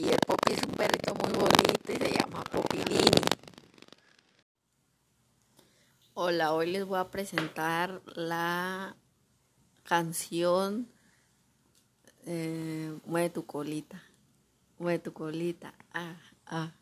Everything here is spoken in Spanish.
Y el Poppy es un perrito muy bonito y se llama Poppy Lini. Hola, hoy les voy a presentar la canción eh, Mueve tu colita. Mueve tu colita. Ah, ah.